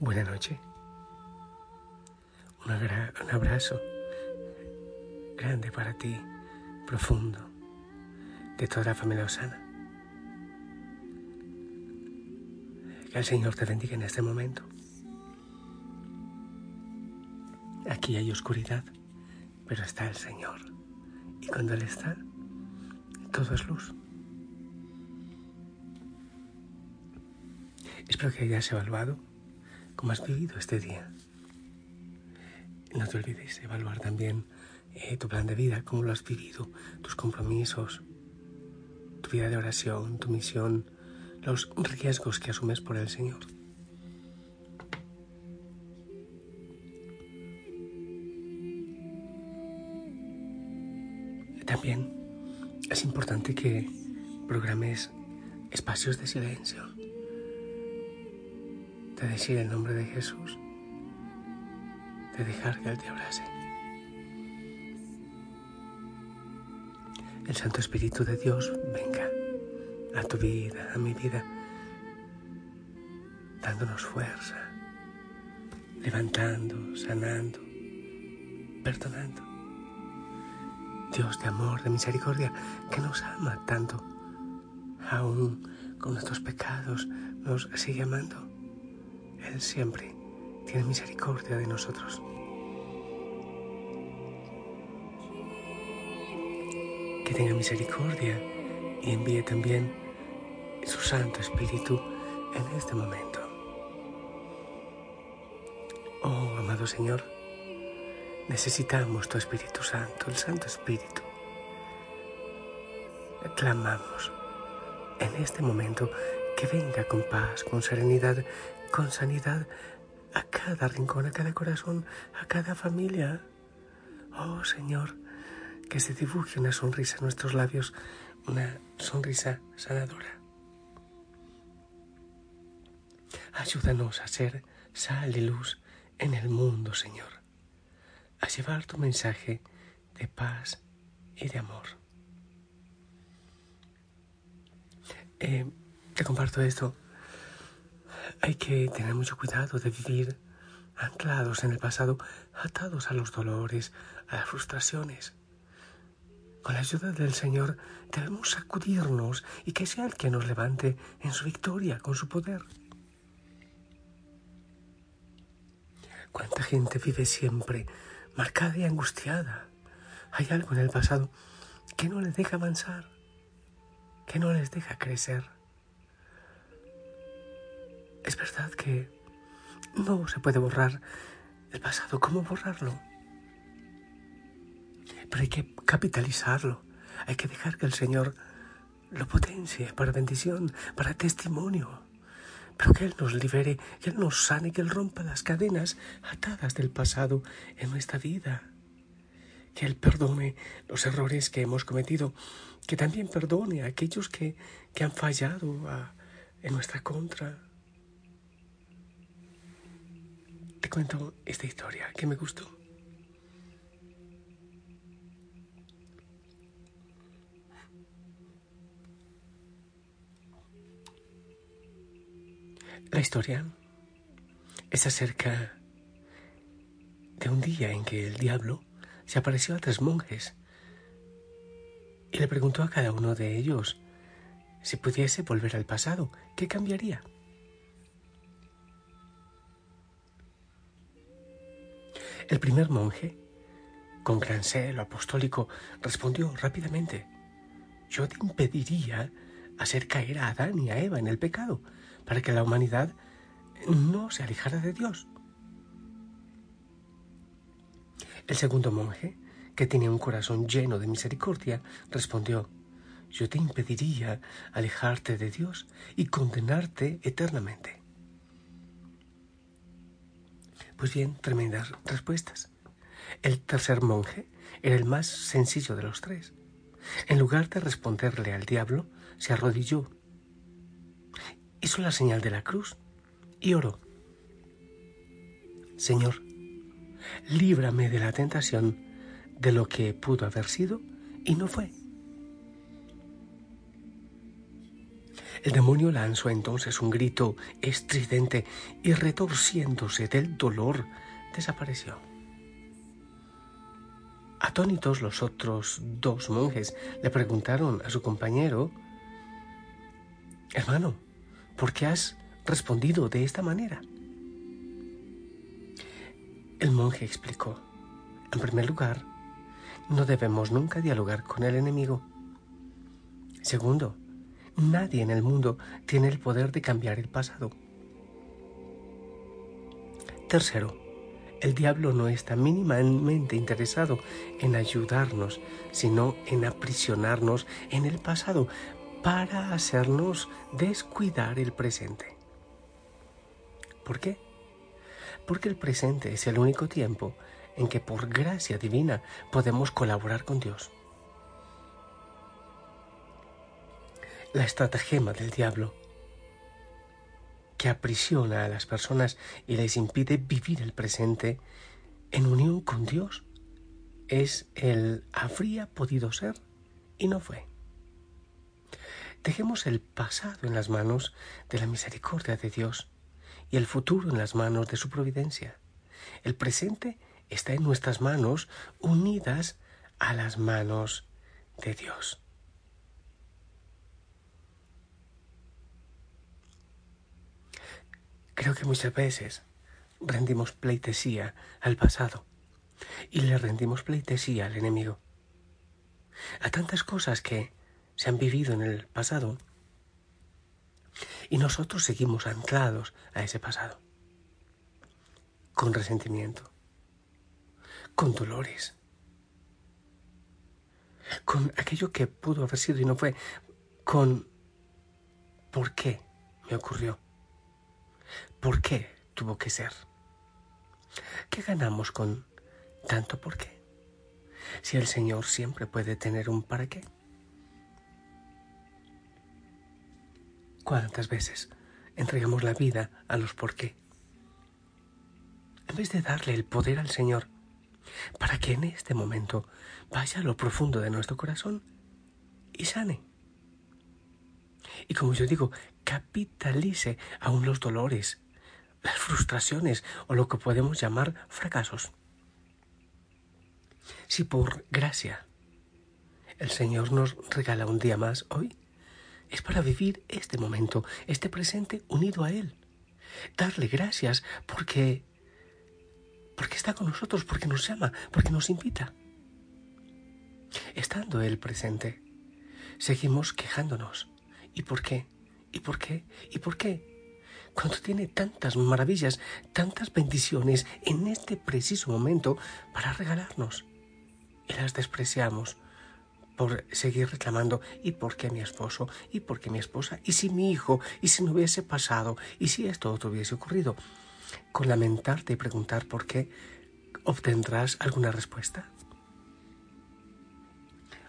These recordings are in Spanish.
Buena noche. Un, un abrazo grande para ti, profundo, de toda la familia Osana. Que el Señor te bendiga en este momento. Aquí hay oscuridad, pero está el Señor. Y cuando Él está, todo es luz. Espero que hayas evaluado cómo has vivido este día. No te olvides evaluar también eh, tu plan de vida, cómo lo has vivido, tus compromisos, tu vida de oración, tu misión, los riesgos que asumes por el Señor. También es importante que programes espacios de silencio de decir el nombre de Jesús, de dejar que Él te abrace. El Santo Espíritu de Dios venga a tu vida, a mi vida, dándonos fuerza, levantando, sanando, perdonando. Dios de amor, de misericordia, que nos ama tanto, aún con nuestros pecados, nos sigue amando. Él siempre tiene misericordia de nosotros. Que tenga misericordia y envíe también su Santo Espíritu en este momento. Oh, amado Señor, necesitamos tu Espíritu Santo, el Santo Espíritu. Clamamos en este momento que venga con paz, con serenidad, con sanidad a cada rincón, a cada corazón, a cada familia. Oh Señor, que se dibuje una sonrisa en nuestros labios, una sonrisa sanadora. Ayúdanos a ser sal y luz en el mundo, Señor, a llevar tu mensaje de paz y de amor. Eh, te comparto esto hay que tener mucho cuidado de vivir anclados en el pasado, atados a los dolores, a las frustraciones. Con la ayuda del Señor debemos sacudirnos y que sea el que nos levante en su victoria, con su poder. ¿Cuánta gente vive siempre marcada y angustiada? Hay algo en el pasado que no les deja avanzar, que no les deja crecer. Es verdad que no se puede borrar el pasado. ¿Cómo borrarlo? Pero hay que capitalizarlo. Hay que dejar que el Señor lo potencie para bendición, para testimonio. Pero que Él nos libere, que Él nos sane, que Él rompa las cadenas atadas del pasado en nuestra vida. Que Él perdone los errores que hemos cometido, que también perdone a aquellos que, que han fallado en nuestra contra. te cuento esta historia que me gustó. La historia es acerca de un día en que el diablo se apareció a tres monjes y le preguntó a cada uno de ellos si pudiese volver al pasado, ¿qué cambiaría? El primer monje, con gran celo apostólico, respondió rápidamente, yo te impediría hacer caer a Adán y a Eva en el pecado, para que la humanidad no se alejara de Dios. El segundo monje, que tenía un corazón lleno de misericordia, respondió, yo te impediría alejarte de Dios y condenarte eternamente. Pues bien, tremendas respuestas. El tercer monje era el más sencillo de los tres. En lugar de responderle al diablo, se arrodilló, hizo la señal de la cruz y oró. Señor, líbrame de la tentación de lo que pudo haber sido y no fue. El demonio lanzó entonces un grito estridente y retorciéndose del dolor, desapareció. Atónitos los otros dos monjes le preguntaron a su compañero, Hermano, ¿por qué has respondido de esta manera? El monje explicó, en primer lugar, no debemos nunca dialogar con el enemigo. Segundo, nadie en el mundo tiene el poder de cambiar el pasado. Tercero, el diablo no está mínimamente interesado en ayudarnos, sino en aprisionarnos en el pasado para hacernos descuidar el presente. ¿Por qué? Porque el presente es el único tiempo en que por gracia divina podemos colaborar con Dios. La estratagema del diablo que aprisiona a las personas y les impide vivir el presente en unión con Dios es el habría podido ser y no fue. Dejemos el pasado en las manos de la misericordia de Dios y el futuro en las manos de su providencia. El presente está en nuestras manos unidas a las manos de Dios. Creo que muchas veces rendimos pleitesía al pasado y le rendimos pleitesía al enemigo. A tantas cosas que se han vivido en el pasado y nosotros seguimos anclados a ese pasado, con resentimiento, con dolores, con aquello que pudo haber sido y no fue, con por qué me ocurrió. ¿Por qué tuvo que ser? ¿Qué ganamos con tanto por qué? Si el Señor siempre puede tener un para qué. ¿Cuántas veces entregamos la vida a los por qué? En vez de darle el poder al Señor para que en este momento vaya a lo profundo de nuestro corazón y sane. Y como yo digo, capitalice aún los dolores, las frustraciones o lo que podemos llamar fracasos. Si por gracia el Señor nos regala un día más hoy, es para vivir este momento, este presente unido a Él. Darle gracias porque porque está con nosotros, porque nos llama, porque nos invita. Estando Él presente, seguimos quejándonos. ¿Y por qué? ¿Y por qué? ¿Y por qué? cuando tiene tantas maravillas, tantas bendiciones en este preciso momento para regalarnos. Y las despreciamos por seguir reclamando, ¿y por qué mi esposo? ¿Y por qué mi esposa? ¿Y si mi hijo? ¿Y si no hubiese pasado? ¿Y si esto otro hubiese ocurrido? Con lamentarte y preguntar por qué, ¿obtendrás alguna respuesta?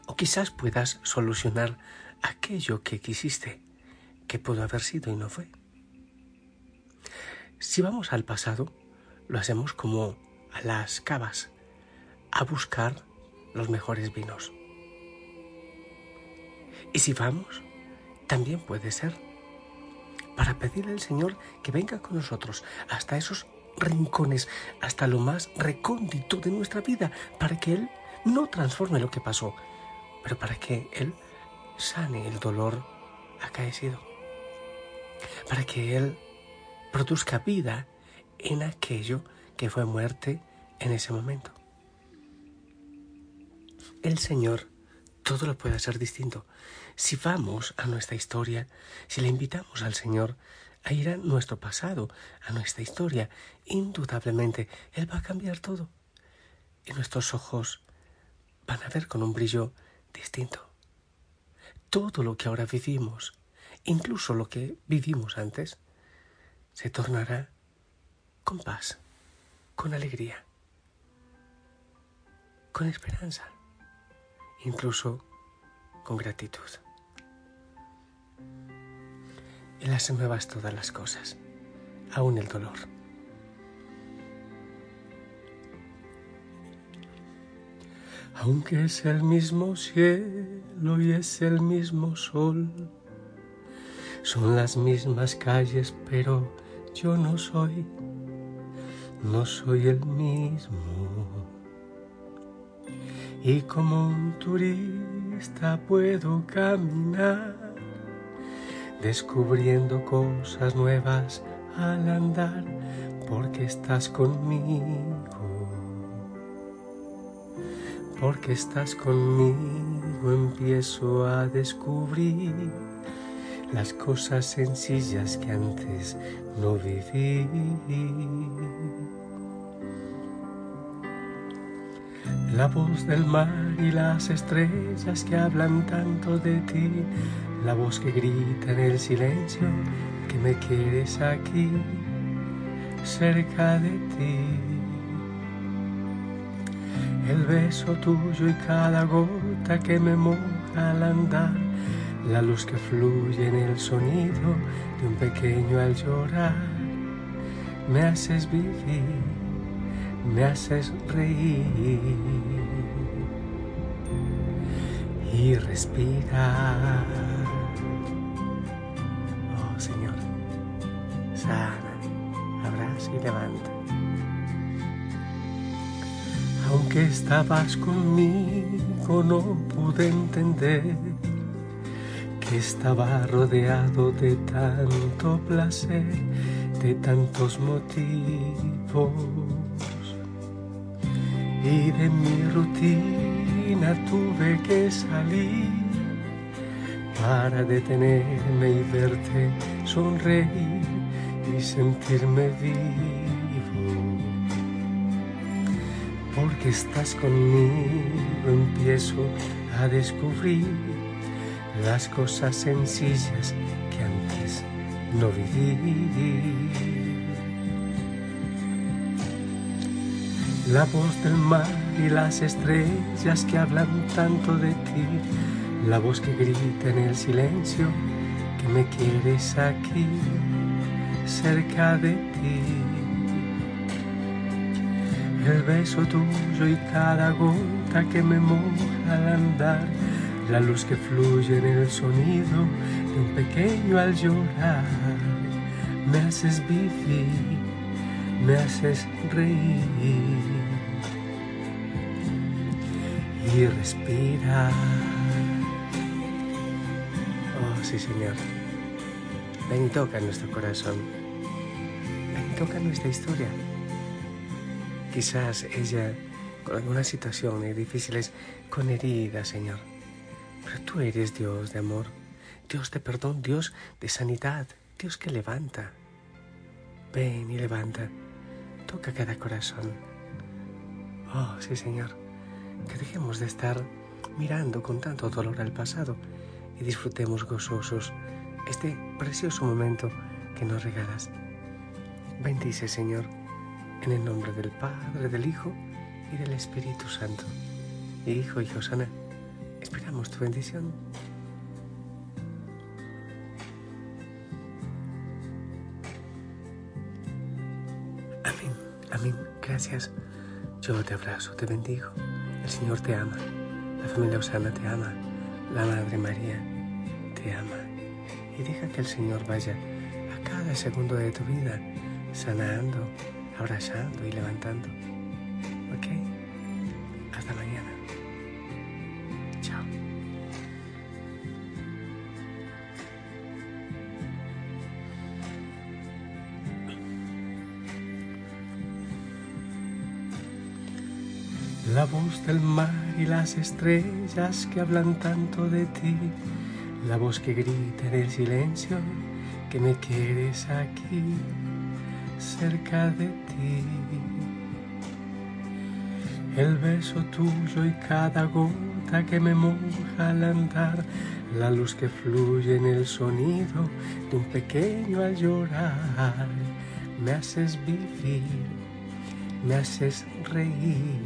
O quizás puedas solucionar aquello que quisiste, que pudo haber sido y no fue. Si vamos al pasado, lo hacemos como a las cavas, a buscar los mejores vinos. Y si vamos, también puede ser para pedirle al Señor que venga con nosotros hasta esos rincones, hasta lo más recóndito de nuestra vida, para que Él no transforme lo que pasó, pero para que Él sane el dolor acaecido, para que Él produzca vida en aquello que fue muerte en ese momento. El Señor todo lo puede hacer distinto. Si vamos a nuestra historia, si le invitamos al Señor a ir a nuestro pasado, a nuestra historia, indudablemente Él va a cambiar todo. Y nuestros ojos van a ver con un brillo distinto. Todo lo que ahora vivimos, incluso lo que vivimos antes, se tornará con paz, con alegría, con esperanza, incluso con gratitud. Él hace nuevas todas las cosas, aún el dolor. Aunque es el mismo cielo y es el mismo sol, son las mismas calles, pero yo no soy, no soy el mismo. Y como un turista puedo caminar, descubriendo cosas nuevas al andar, porque estás conmigo porque estás conmigo empiezo a descubrir las cosas sencillas que antes no viví. La voz del mar y las estrellas que hablan tanto de ti, la voz que grita en el silencio que me quieres aquí, cerca de ti el beso tuyo y cada gota que me moja al andar, la luz que fluye en el sonido de un pequeño al llorar. Me haces vivir, me haces reír y respirar. Oh Señor, sana, abraza y levanta aunque estabas conmigo no pude entender que estaba rodeado de tanto placer, de tantos motivos. Y de mi rutina tuve que salir para detenerme y verte sonreír y sentirme vivo porque estás conmigo empiezo a descubrir las cosas sencillas que antes no viví. La voz del mar y las estrellas que hablan tanto de ti, la voz que grita en el silencio que me quieres aquí, cerca de ti el beso tuyo y cada gota que me moja al andar, la luz que fluye en el sonido de un pequeño al llorar. Me haces vivir, me haces reír y respirar. Oh, sí, Señor. Ven y toca nuestro corazón. Ven y toca nuestra historia. Quizás ella con algunas situaciones difíciles, con heridas, Señor. Pero tú eres Dios de amor, Dios de perdón, Dios de sanidad, Dios que levanta. Ven y levanta, toca cada corazón. Oh, sí, Señor, que dejemos de estar mirando con tanto dolor al pasado y disfrutemos gozosos este precioso momento que nos regalas. Bendice, Señor en el nombre del Padre, del Hijo y del Espíritu Santo. Hijo y Josana, esperamos tu bendición. Amén, amén, gracias. Yo te abrazo, te bendigo. El Señor te ama, la familia Osana te ama, la Madre María te ama. Y deja que el Señor vaya a cada segundo de tu vida sanando, abrazando y levantando. ¿Ok? Hasta mañana. Chao. La voz del mar y las estrellas que hablan tanto de ti, la voz que grita en el silencio que me quieres aquí cerca de ti. El beso tuyo y cada gota que me moja al andar, la luz que fluye en el sonido de un pequeño al llorar, me haces vivir, me haces reír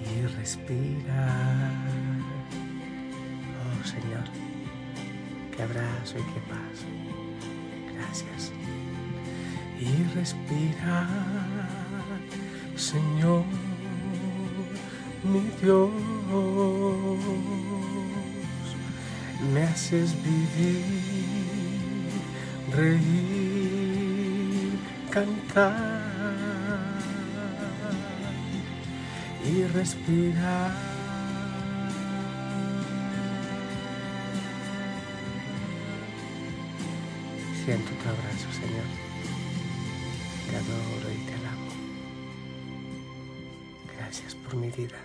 y respirar. Oh Señor, qué abrazo y qué paz gracias. Y respira, Señor, mi Dios. Me haces vivir, reír, cantar y respirar. Siento tu abrazo, Señor. Te adoro y te amo. Gracias por mi vida.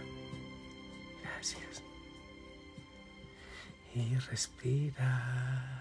Gracias. Y respira.